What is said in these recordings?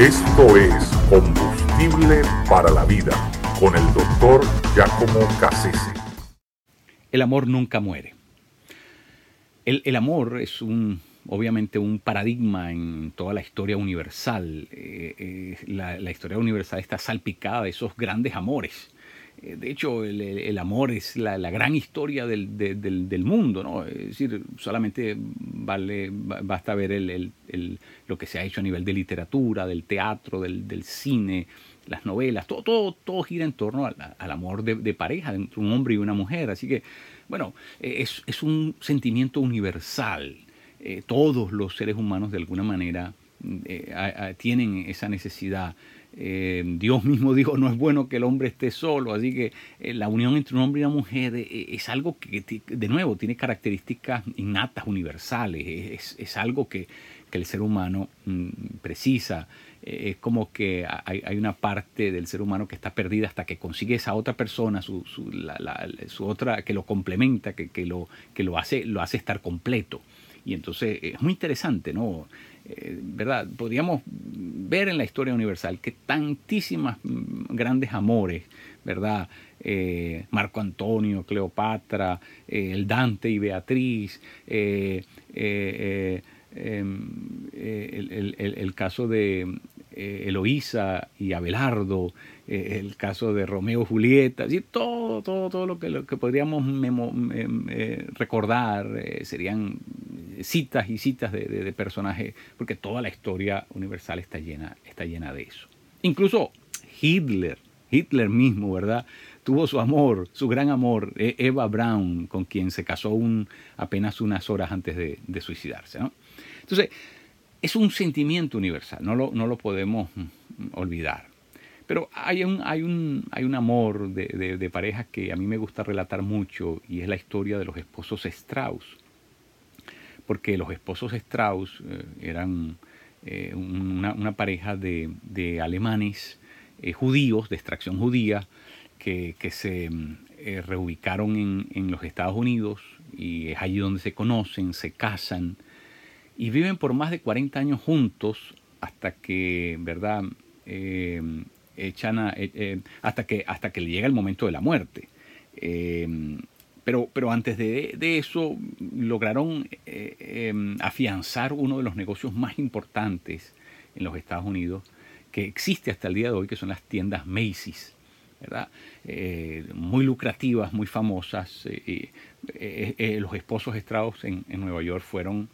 Esto es Combustible para la Vida con el doctor Giacomo Cassese. El amor nunca muere. El, amor es un, obviamente un paradigma en toda la historia universal. Eh, eh, la, la, historia universal está salpicada de esos grandes amores. Eh, de hecho, el, amor es la, gran historia del, del, mundo, ¿no? Es decir, solamente vale, basta ver el, lo que se ha hecho a nivel de literatura, del teatro, del, cine, las novelas, todo, todo, todo gira en torno al, amor de, pareja, entre un hombre y una mujer. Así que, bueno, es, es un sentimiento universal. Eh, todos los seres humanos, de alguna manera, eh, tienen esa necesidad eh, Dios mismo dijo, no es bueno que el hombre esté solo, así que eh, la unión entre un hombre y una mujer es algo que, de nuevo, tiene características innatas, universales, es, algo que, el ser humano mm, precisa. es como que hay, una parte del ser humano que está perdida hasta que consigue esa otra persona, su, su, otra, que lo complementa, que, que, lo, que lo, hace, lo hace estar completo. Y entonces es muy interesante, ¿no? Eh, ¿verdad? Podríamos ver en la historia universal que tantísimas mm, grandes amores, ¿verdad? Eh, Marco Antonio, Cleopatra, eh, el Dante y Beatriz, em, el, caso de Eloísa y Abelardo, el caso de Romeo y Julieta, todo, todo, todo lo que, lo que podríamos recordar serían citas y citas de, personajes, porque toda la historia universal está llena, está llena de eso. Incluso Hitler, Hitler mismo, ¿verdad? Tuvo su amor, su gran amor, e, Eva Braun, con quien se casó un, apenas unas horas antes de, suicidarse. Entonces, es un sentimiento universal, no lo, no lo podemos mm, olvidar. Pero hay un, hay un, hay un amor de, de, pareja que a mí me gusta relatar mucho y es la historia de los esposos Strauss porque los esposos Strauss eh, eran eh, una, pareja de, alemanes eh, judíos, de extracción judía, que, se reubicaron en, los Estados Unidos y es allí donde se conocen, se casan y viven por más de 40 años juntos hasta que, ¿verdad? echan hasta, que, hasta que le llega el momento de la muerte. Pero, antes de, eso lograron eh, em, afianzar uno de los negocios más importantes en los Estados Unidos que existe hasta el día de hoy, que son las tiendas Macy's. ¿verdad? Eh, muy lucrativas, muy famosas. Eh, los esposos Strauss en, Nueva York fueron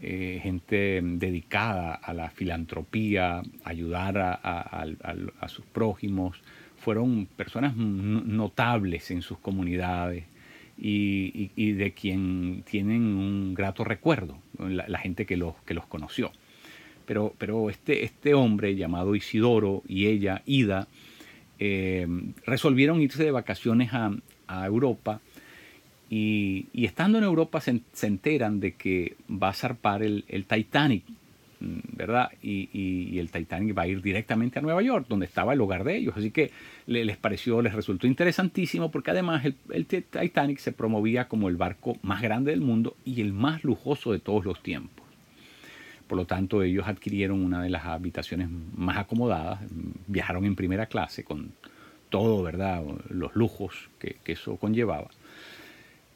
gente dedicada a la filantropía, ayudar a sus prójimos. Fueron personas notables en sus comunidades y, de quien tienen un grato recuerdo, la, gente que los, que los conoció. Pero, pero este, este hombre llamado Isidoro y ella, Ida, eh, resolvieron irse de vacaciones a, Europa y, estando en Europa se, enteran de que va a zarpar el, el Titanic ¿verdad? Y, el Titanic va a ir directamente a Nueva York, donde estaba el hogar de ellos. Así que les pareció, les resultó interesantísimo porque además el, Titanic se promovía como el barco más grande del mundo y el más lujoso de todos los tiempos. Por lo tanto, ellos adquirieron una de las habitaciones más acomodadas, viajaron en primera clase con todo, ¿verdad? Los lujos que, eso conllevaba.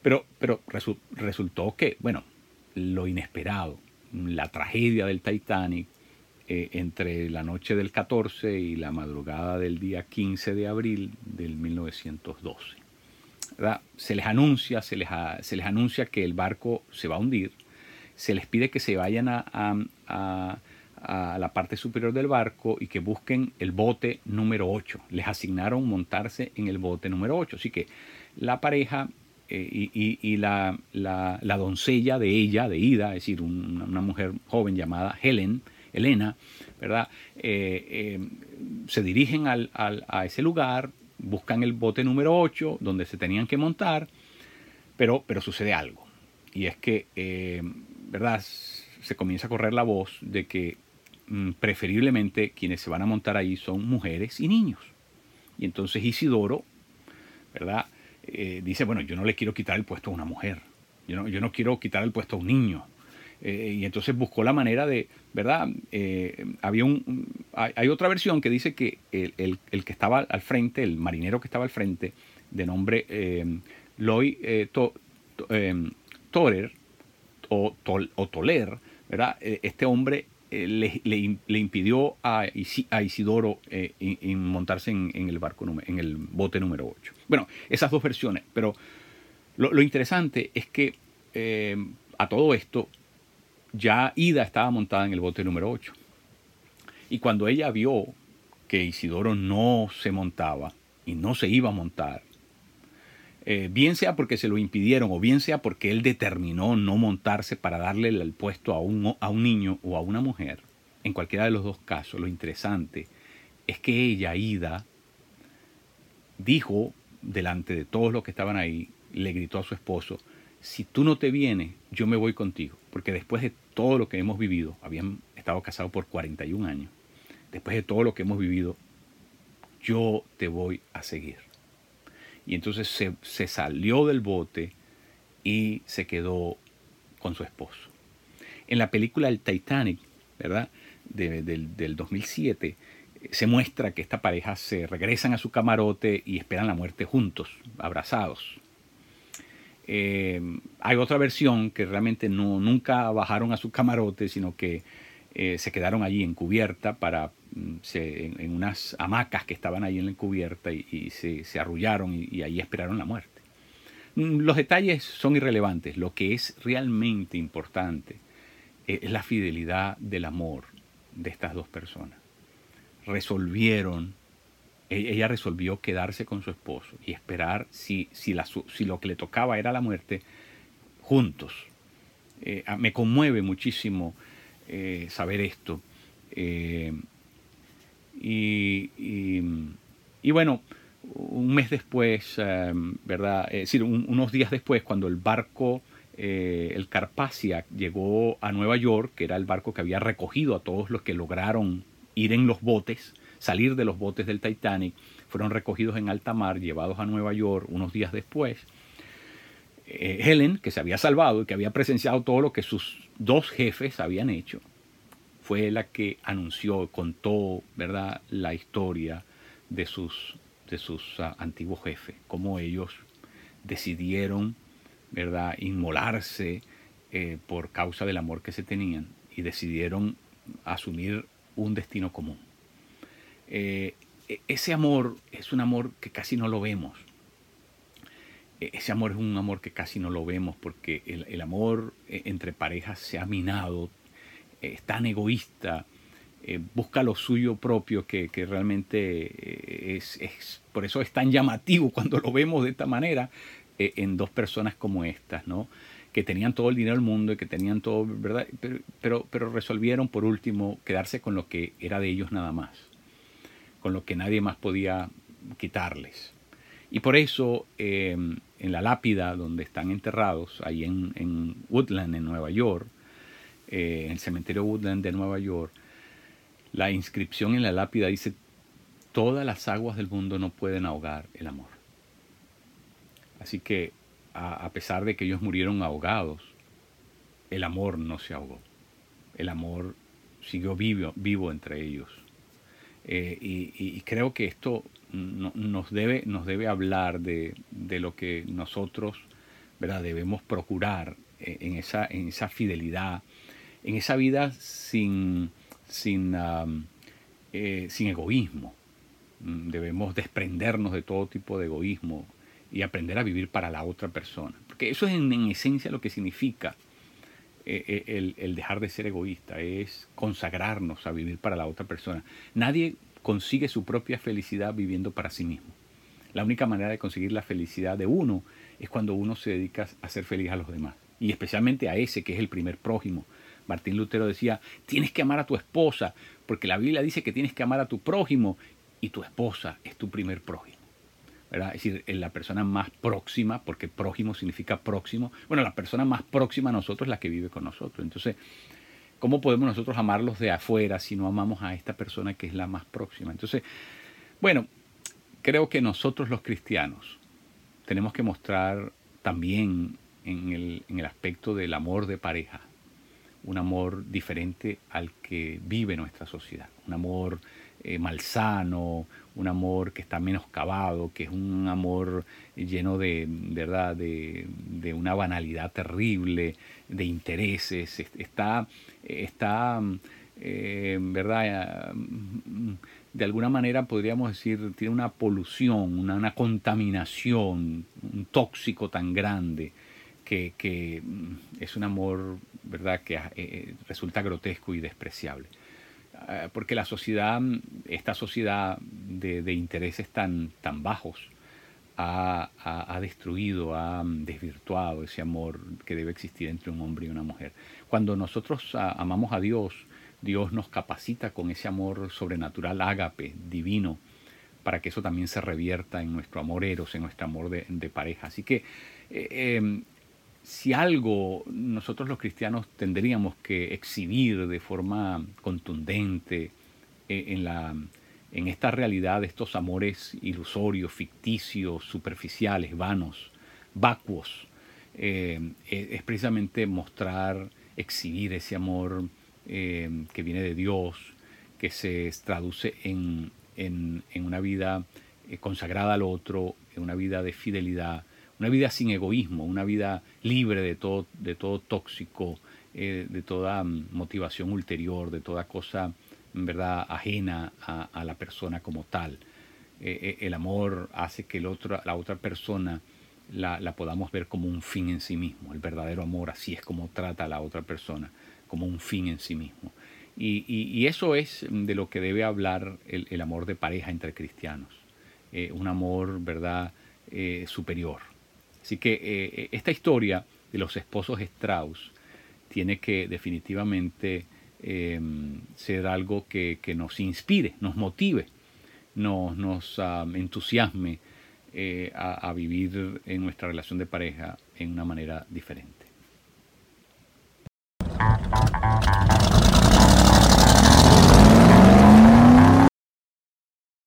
Pero, pero resultó que, bueno, lo inesperado, la tragedia del Titanic eh, entre la noche del 14 y la madrugada del día 15 de abril del 1912. Se les anuncia, se les, se les anuncia que el barco se va a hundir, se les pide que se vayan a, a, la parte superior del barco y que busquen el bote número 8. Les asignaron montarse en el bote número 8. Así que la pareja eh, y, la, doncella de ella, de Ida, es decir, una, mujer joven llamada Helen, Elena, ¿verdad? Eh, eh, se dirigen a ese lugar, buscan el bote número 8, donde se tenían que montar, pero, pero sucede algo. Y es que, ¿verdad? Se comienza a correr la voz de que mm, preferiblemente quienes se van a montar ahí son mujeres y niños. Y entonces Isidoro, ¿verdad? Eh, dice, bueno, yo no le quiero quitar el puesto a una mujer, yo no, yo no quiero quitar el puesto a un niño. Eh, y entonces buscó la manera de, ¿verdad? Eh, había un, hay, otra versión que dice que el, que estaba al frente, el marinero que estaba al frente, de nombre Loy eh, Torer o, Toler, ¿verdad? este hombre le, impidió a, Isidoro montarse en, el barco, en el bote número 8. Bueno, esas dos versiones, pero lo, interesante es que a todo esto ya Ida estaba montada en el bote número 8. Y cuando ella vio que Isidoro no se montaba y no se iba a montar, eh, bien sea porque se lo impidieron o bien sea porque él determinó no montarse para darle el puesto a un, a un niño o a una mujer, en cualquiera de los dos casos, lo interesante es que ella, Ida, dijo delante de todos los que estaban ahí, le gritó a su esposo, si tú no te vienes, yo me voy contigo, porque después de todo lo que hemos vivido, habían estado casados por 41 años, después de todo lo que hemos vivido, yo te voy a seguir. Y entonces se, salió del bote y se quedó con su esposo. En la película El Titanic, ¿verdad? del, del 2007, se muestra que esta pareja se regresan a su camarote y esperan la muerte juntos, abrazados. Eh, hay otra versión que realmente no, nunca bajaron a su camarote, sino que eh, se quedaron allí en cubierta para, mm, en, unas hamacas que estaban ahí en la cubierta y, se, arrullaron y, ahí esperaron la muerte. Mm, los detalles son irrelevantes. Lo que es realmente importante eh, es la fidelidad del amor de estas dos personas. Resolvieron e-, ella resolvió quedarse con su esposo y esperar si, si, si lo que le tocaba era la muerte juntos. Eh, me conmueve muchísimo eh, saber esto. Eh, y, y, bueno, un mes después, ¿verdad? Es decir, unos días después, cuando el barco, el Carpacia, llegó a Nueva York, que era el barco que había recogido a todos los que lograron ir en los botes, salir de los botes del Titanic, fueron recogidos en alta mar, llevados a Nueva York unos días después. Eh, Helen, que se había salvado y que había presenciado todo lo que sus dos jefes habían hecho, fue la que anunció, contó, ¿verdad?, la historia de sus, de sus ah, antiguos jefes, cómo ellos decidieron, ¿verdad?, inmolarse eh, por causa del amor que se tenían y decidieron asumir un destino común. Eh, e-, ese amor es un amor que casi no lo vemos. E-, ese amor es un amor que casi no lo vemos porque el, amor eh, entre parejas se ha minado, es tan egoísta, eh, busca lo suyo propio que, realmente es, por eso es tan llamativo cuando lo vemos de esta manera en dos personas como estas, ¿no? que tenían todo el dinero del mundo y que tenían todo, ¿verdad? pero, pero resolvieron por último quedarse con lo que era de ellos nada más con lo que nadie más podía quitarles. Y por eso eh, en la lápida donde están enterrados, ahí en, Woodland, en Nueva York, eh, en el cementerio Woodland de Nueva York, la inscripción en la lápida dice, todas las aguas del mundo no pueden ahogar el amor. Así que a, pesar de que ellos murieron ahogados, el amor no se ahogó. El amor siguió vivo, vivo entre ellos. Eh, y, creo que esto nos, debe, nos debe hablar de, lo que nosotros ¿verdad? debemos procurar eh, en, esa, en esa fidelidad, en esa vida sin, sin, eh, sin egoísmo. Mm, debemos desprendernos de todo tipo de egoísmo y aprender a vivir para la otra persona. Porque eso es en, esencia lo que significa el, el, dejar de ser egoísta, es consagrarnos a vivir para la otra persona. Nadie consigue su propia felicidad viviendo para sí mismo. La única manera de conseguir la felicidad de uno es cuando uno se dedica a ser feliz a los demás. Y especialmente a ese que es el primer prójimo. Martín Lutero decía, tienes que amar a tu esposa, porque la Biblia dice que tienes que amar a tu prójimo y tu esposa es tu primer prójimo. Es decir, la persona más próxima, porque prójimo significa próximo. Bueno, la persona más próxima a nosotros es la que vive con nosotros. Entonces, ¿Cómo podemos nosotros amarlos de afuera si no amamos a esta persona que es la más próxima? Entonces, bueno, creo que nosotros los cristianos tenemos que mostrar también en el, aspecto del amor de pareja un amor diferente al que vive nuestra sociedad, un amor eh, malsano, un amor que está menoscabado, que es un amor lleno de, ¿verdad? De, una banalidad terrible, de intereses, está, está eh, ¿verdad? De alguna manera podríamos decir, tiene una polución, una, una contaminación, un tóxico tan grande que, es un amor, ¿verdad?, que eh, resulta grotesco y despreciable. Ah, porque la sociedad, esta sociedad de, intereses tan, tan bajos, ha, ha, destruido, ha desvirtuado ese amor que debe existir entre un hombre y una mujer. Cuando nosotros amamos a Dios, Dios nos capacita con ese amor sobrenatural, ágape, divino, para que eso también se revierta en nuestro amor eros, en nuestro amor de, pareja. Así que eh, em, si algo nosotros los cristianos tendríamos que exhibir de forma contundente eh, en, la, en esta realidad estos amores ilusorios, ficticios, superficiales, vanos, vacuos, eh, eh, es precisamente mostrar, exhibir ese amor que viene de Dios, que se traduce en, en una vida consagrada al otro, en una vida de fidelidad, una vida sin egoísmo, una vida libre de todo, de todo tóxico, eh, de toda mm, motivación ulterior, de toda cosa verdad ajena a, la persona como tal. Eh, eh, el amor hace que el otro, la otra persona la, podamos ver como un fin en sí mismo. El verdadero amor así es como trata a la otra persona, como un fin en sí mismo. Y, eso es de lo que debe hablar el, amor de pareja entre cristianos. un amor, ¿verdad?, superior Así que eh, esta historia de los esposos Strauss tiene que definitivamente em, ser algo que, nos inspire, nos motive, nos, nos entusiasme eh, a vivir en nuestra relación de pareja en una manera diferente.